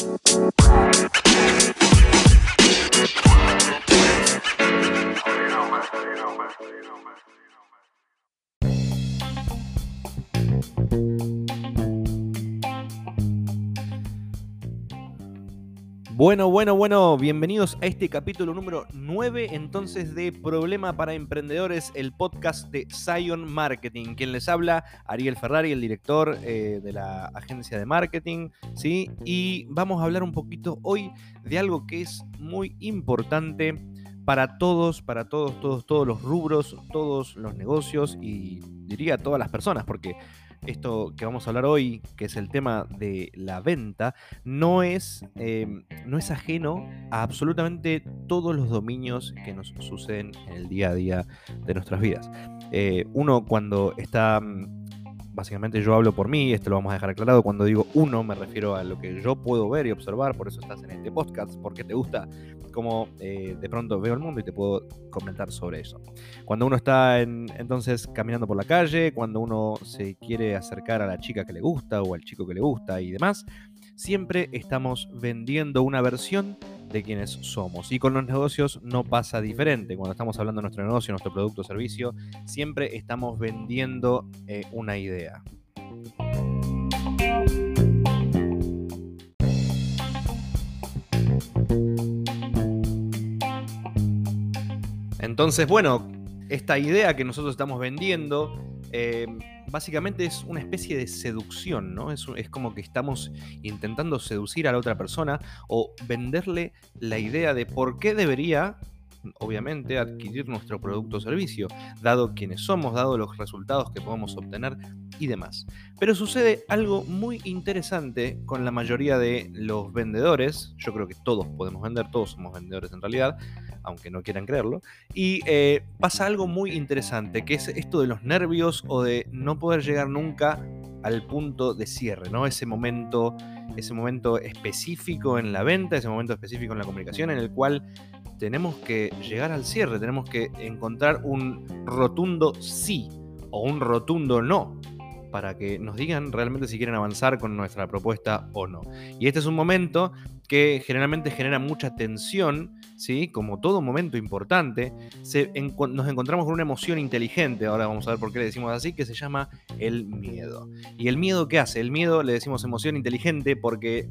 Bye. Bueno, bueno, bueno, bienvenidos a este capítulo número 9 entonces de Problema para Emprendedores, el podcast de Zion Marketing. Quien les habla, Ariel Ferrari, el director eh, de la agencia de marketing, ¿sí? Y vamos a hablar un poquito hoy de algo que es muy importante para todos, para todos, todos, todos los rubros, todos los negocios y diría todas las personas, porque esto que vamos a hablar hoy, que es el tema de la venta, no es, em, no es ajeno a absolutamente todos los dominios que nos suceden en el día a día de nuestras vidas. Eh, uno cuando está mm, básicamente yo hablo por mí, esto lo vamos a dejar aclarado, cuando digo uno me refiero a lo que yo puedo ver y observar, por eso estás en este podcast, porque te gusta cómo eh, de pronto veo el mundo y te puedo comentar sobre eso. Cuando uno está entonces caminando por la calle, cuando uno se quiere acercar a la chica que le gusta o al chico que le gusta y demás, siempre estamos vendiendo una versión de quienes somos. Y con los negocios no pasa diferente. Cuando estamos hablando de nuestro negocio, nuestro producto o servicio, siempre estamos vendiendo eh, una idea. Entonces, bueno, esta idea que nosotros estamos vendiendo eh, básicamente es una especie de seducción, ¿no? Es, como que estamos intentando seducir a la otra persona o venderle la idea de por qué debería, obviamente, adquirir nuestro producto o servicio, dado quienes somos, dado los resultados que podemos obtener y demás. Pero sucede algo muy interesante con la mayoría de los vendedores, yo creo que todos podemos vender, todos somos vendedores en realidad, aunque no quieran creerlo. Y eh, pasa algo muy interesante, que es esto de los nervios o de no poder llegar nunca al punto de cierre, ¿no? Ese momento, ese momento específico en la venta, ese momento específico en la comunicación, en el cual tenemos que llegar al cierre, tenemos que encontrar un rotundo sí o un rotundo no para que nos digan realmente si quieren avanzar con nuestra propuesta o no. Y este es un momento que generalmente genera mucha tensión, ¿sí? como todo momento importante, nos encontramos con una emoción inteligente, ahora vamos a ver por qué le decimos así, que se llama el miedo. ¿Y el miedo qué hace? El miedo le decimos emoción inteligente porque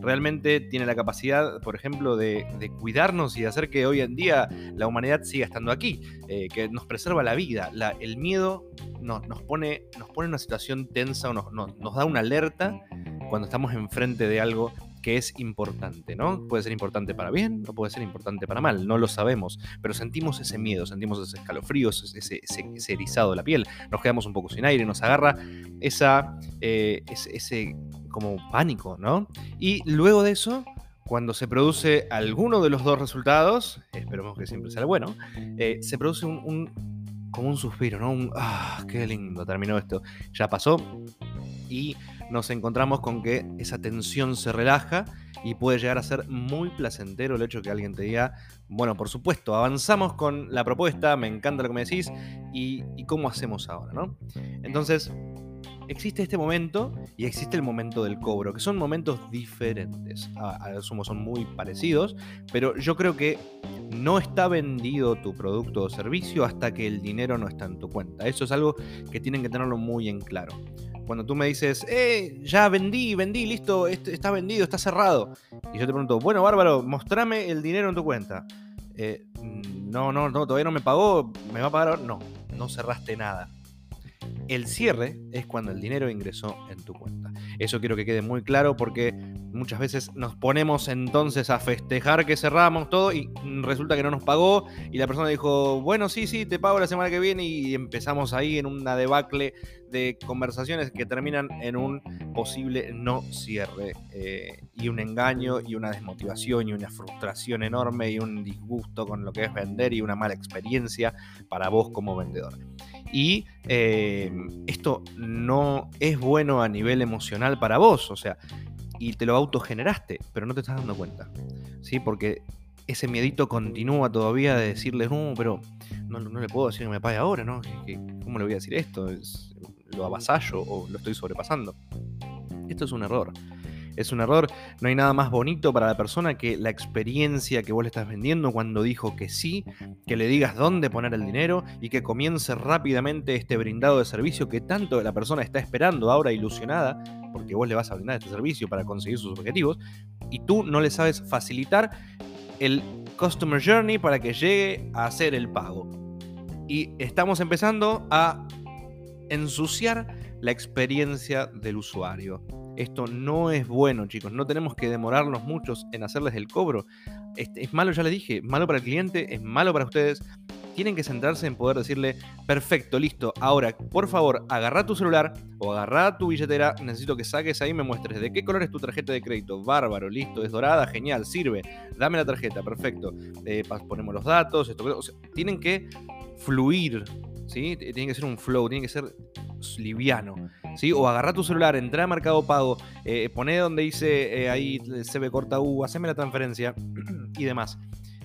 realmente tiene la capacidad, por ejemplo, de, cuidarnos y de hacer que hoy en día la humanidad siga estando aquí, eh, que nos preserva la vida. el miedo nos, pone, nos pone en una situación tensa o nos, nos da una alerta cuando estamos enfrente de algo que es importante, ¿no? Puede ser importante para bien o puede ser importante para mal, no lo sabemos, pero sentimos ese miedo, sentimos ese escalofrío, ese, ese, erizado de la piel, nos quedamos un poco sin aire, nos agarra esa, eh, ese, como pánico, ¿no? Y luego de eso, cuando se produce alguno de los dos resultados, esperemos que siempre sea bueno, eh, se produce un, como un suspiro, ¿no? Un, ah, qué lindo, terminó esto, ya pasó y nos encontramos con que esa tensión se relaja y puede llegar a ser muy placentero el hecho que alguien te diga, bueno, por supuesto, avanzamos con la propuesta, me encanta lo que me decís y, cómo hacemos ahora, ¿no? Entonces, existe este momento y existe el momento del cobro, que son momentos diferentes. A, a sumo son muy parecidos, pero yo creo que no está vendido tu producto o servicio hasta que el dinero no está en tu cuenta. Eso es algo que tienen que tenerlo muy en claro. Cuando tú me dices, eh, ya vendí, vendí, listo, está vendido, está cerrado. Y yo te pregunto, bueno, Bárbaro, mostrame el dinero en tu cuenta. Eh, no, no, no, todavía no me pagó, ¿me va a pagar No, no cerraste nada. El cierre es cuando el dinero ingresó en tu cuenta. Eso quiero que quede muy claro porque muchas veces nos ponemos entonces a festejar que cerramos todo y resulta que no nos pagó y la persona dijo, bueno, sí, sí, te pago la semana que viene y empezamos ahí en una debacle de conversaciones que terminan en un posible no cierre eh, y un engaño y una desmotivación y una frustración enorme y un disgusto con lo que es vender y una mala experiencia para vos como vendedor. Y eh, esto no es bueno a nivel emocional para vos, o sea, y te lo autogeneraste, pero no te estás dando cuenta, ¿sí? Porque ese miedito continúa todavía de decirles, no, pero no, le puedo decir que me pague ahora, ¿no? ¿Cómo le voy a decir esto? ¿Lo avasallo o lo estoy sobrepasando? Esto es un error. Es un error. No hay nada más bonito para la persona que la experiencia que vos le estás vendiendo cuando dijo que sí, que le digas dónde poner el dinero y que comience rápidamente este brindado de servicio que tanto la persona está esperando ahora ilusionada, porque vos le vas a brindar este servicio para conseguir sus objetivos, y tú no le sabes facilitar el Customer Journey para que llegue a hacer el pago. Y estamos empezando a ensuciar la experiencia del usuario. Esto no es bueno, chicos. No tenemos que demorarnos muchos en hacerles el cobro. Es, malo, ya le dije, malo para el cliente, es malo para ustedes. Tienen que centrarse en poder decirle, perfecto, listo, ahora, por favor, agarra tu celular o agarra tu billetera, necesito que saques ahí y me muestres de qué color es tu tarjeta de crédito. Bárbaro, listo, es dorada, genial, sirve. Dame la tarjeta, perfecto. Eh, ponemos los datos, esto, tienen que fluir ¿sí? Tiene que ser un flow, tiene que ser liviano, O agarra tu celular, entra a Mercado Pago, eh, pone donde dice eh, ahí CB corta U, haceme la transferencia y demás.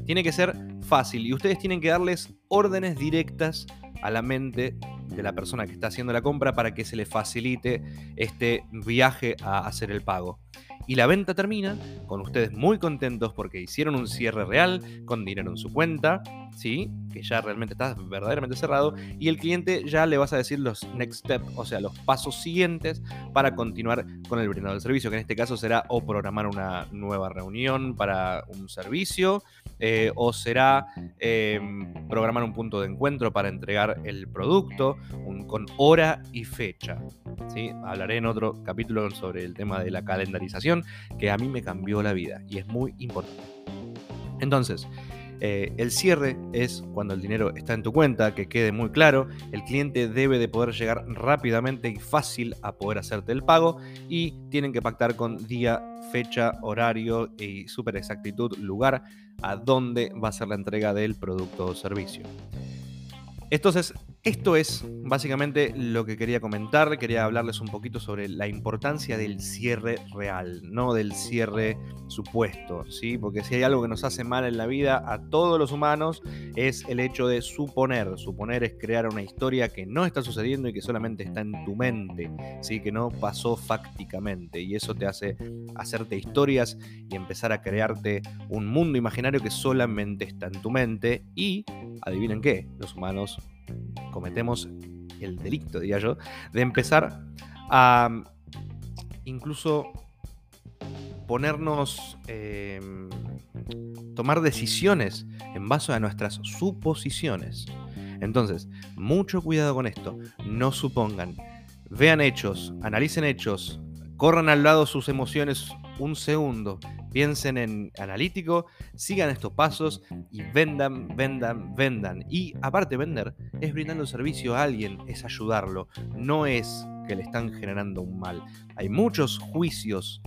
Tiene que ser fácil y ustedes tienen que darles órdenes directas a la mente de la persona que está haciendo la compra para que se le facilite este viaje a hacer el pago. Y la venta termina con ustedes muy contentos porque hicieron un cierre real, con dinero en su cuenta, ¿sí? que ya realmente está verdaderamente cerrado, y el cliente ya le vas a decir los next steps, o sea, los pasos siguientes para continuar con el brindado del servicio, que en este caso será o programar una nueva reunión para un servicio, eh, o será em, programar un punto de encuentro para entregar el producto con hora y fecha. Hablaré en otro capítulo sobre el tema de la calendarización, que a mí me cambió la vida y es muy importante. Entonces, eh, el cierre es cuando el dinero está en tu cuenta, que quede muy claro. El cliente debe de poder llegar rápidamente y fácil a poder hacerte el pago y tienen que pactar con día, fecha, horario y super exactitud, lugar a dónde va a ser la entrega del producto o servicio. Entonces, esto es básicamente lo que quería comentar. Quería hablarles un poquito sobre la importancia del cierre real, no del cierre supuesto, ¿sí? Porque si hay algo que nos hace mal en la vida a todos los humanos es el hecho de suponer. Suponer es crear una historia que no está sucediendo y que solamente está en tu mente, ¿sí? Que no pasó fácticamente. Y eso te hace hacerte historias y empezar a crearte un mundo imaginario que solamente está en tu mente. Y, adivinen qué, los humanos cometemos el delito, diría yo, de empezar a incluso ponernos, em, tomar decisiones en base a nuestras suposiciones. Entonces, mucho cuidado con esto, no supongan, vean hechos, analicen hechos, corran al lado sus emociones un segundo, piensen en analítico, sigan estos pasos y vendan, vendan, vendan. Y aparte vender es brindando servicio a alguien, es ayudarlo, no es que le están generando un mal. Hay muchos juicios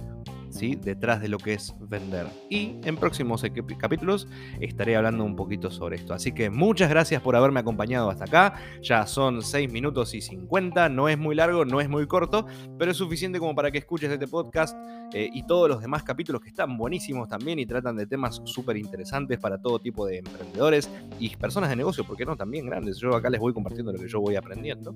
detrás de lo que es vender. Y en próximos capítulos estaré hablando un poquito sobre esto. Así que muchas gracias por haberme acompañado hasta acá. Ya son 6 minutos y 50, no es muy largo, no es muy corto, pero es suficiente como para que escuches este podcast eh, y todos los demás capítulos que están buenísimos también y tratan de temas súper interesantes para todo tipo de emprendedores y personas de negocio, porque no, también grandes. Yo acá les voy compartiendo lo que yo voy aprendiendo.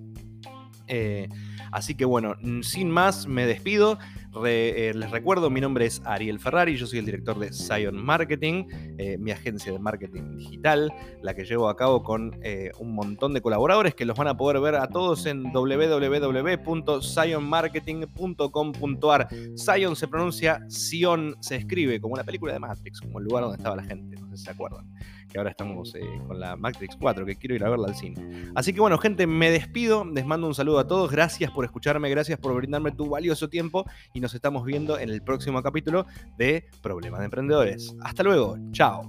Eh, así que bueno, sin más, me despido. Eh, les recuerdo, mi nombre es Ariel Ferrari, yo soy el director de Zion Marketing, eh, mi agencia de marketing digital, la que llevo a cabo con un montón de colaboradores que los van a poder ver a todos en www.zionmarketing.com.ar. Zion se pronuncia Sion, se escribe como la película de Matrix, como el lugar donde estaba la gente, no sé si se acuerdan que ahora estamos eh, con la Matrix 4, que quiero ir a verla al cine. Así que bueno, gente, me despido, les mando un saludo a todos, por escucharme, gracias por brindarme tu valioso tiempo y nos estamos viendo en el próximo capítulo de Problemas de Emprendedores. Hasta luego, chao.